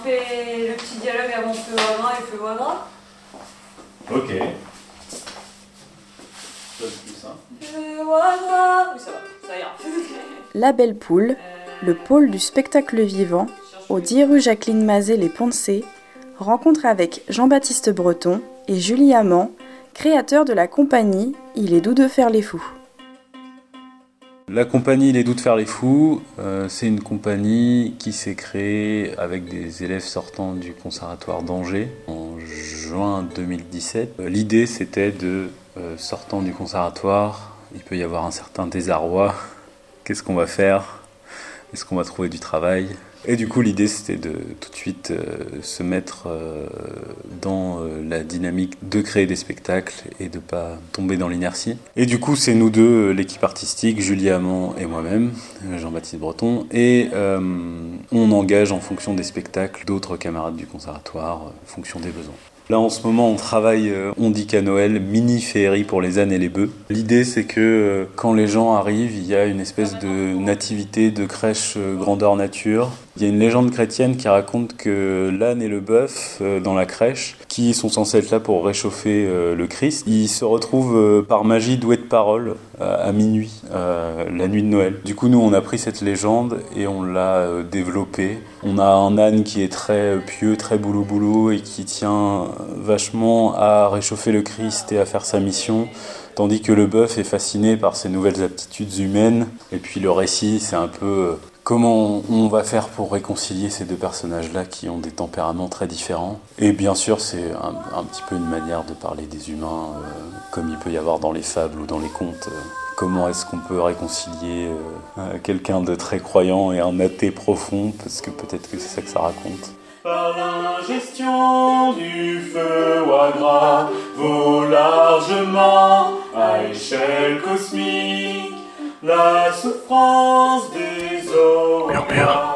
on fait le petit dialogue avant feu gras et feu gras. Ok. Ça, c'est plus simple. Feu gras. Oui, ça va, ça ira. La Belle Poule, Euh, le pôle du spectacle vivant, au 10 rue Jacqueline Mazet les Poncé, rencontre avec Jean-Baptiste Breton et Julie Amand, créateurs de la compagnie Il est doux de faire les fous. La compagnie Les Doux de faire les fous, euh, c'est une compagnie qui s'est créée avec des élèves sortant du conservatoire d'Angers en juin 2017. Euh, L'idée c'était de, euh, sortant du conservatoire, il peut y avoir un certain désarroi. Qu'est-ce qu'on va faire? Est-ce qu'on va trouver du travail? Et du coup l'idée c'était de tout de suite euh, se mettre euh, dans euh, la dynamique de créer des spectacles et de pas tomber dans l'inertie. Et du coup, c'est nous deux, l'équipe artistique, Julie Amand et moi-même, Jean-Baptiste Breton, et on engage en fonction des spectacles d'autres camarades du conservatoire, en fonction des besoins. Là, en ce moment, on travaille, euh, on dit qu'à Noël, mini féerie pour les ânes et les bœufs. L'idée, c'est que euh, quand les gens arrivent, il y a une espèce de nativité, de crèche euh, grandeur nature. Il y a une légende chrétienne qui raconte que l'âne et le bœuf, euh, dans la crèche, qui sont censés être là pour réchauffer euh, le Christ, ils se retrouvent euh, par magie doués de parole à minuit, la nuit de Noël. Du coup, nous, on a pris cette légende et on l'a développée. On a un âne qui est très pieux, très boulot boulot et qui tient vachement à réchauffer le Christ et à faire sa mission. Tandis que le bœuf est fasciné par ses nouvelles aptitudes humaines. Et puis le récit, c'est un peu comment on va faire pour réconcilier ces deux personnages-là qui ont des tempéraments très différents. Et bien sûr, c'est un, petit peu une manière de parler des humains, euh, comme il peut y avoir dans les fables ou dans les contes. euh, comment est-ce qu'on peut réconcilier euh, quelqu'un de très croyant et un athée profond, parce que peut-être que c'est ça que ça raconte. Par l'ingestion du feu à gras vaut largement à échelle cosmique la souffrance des. Murmure.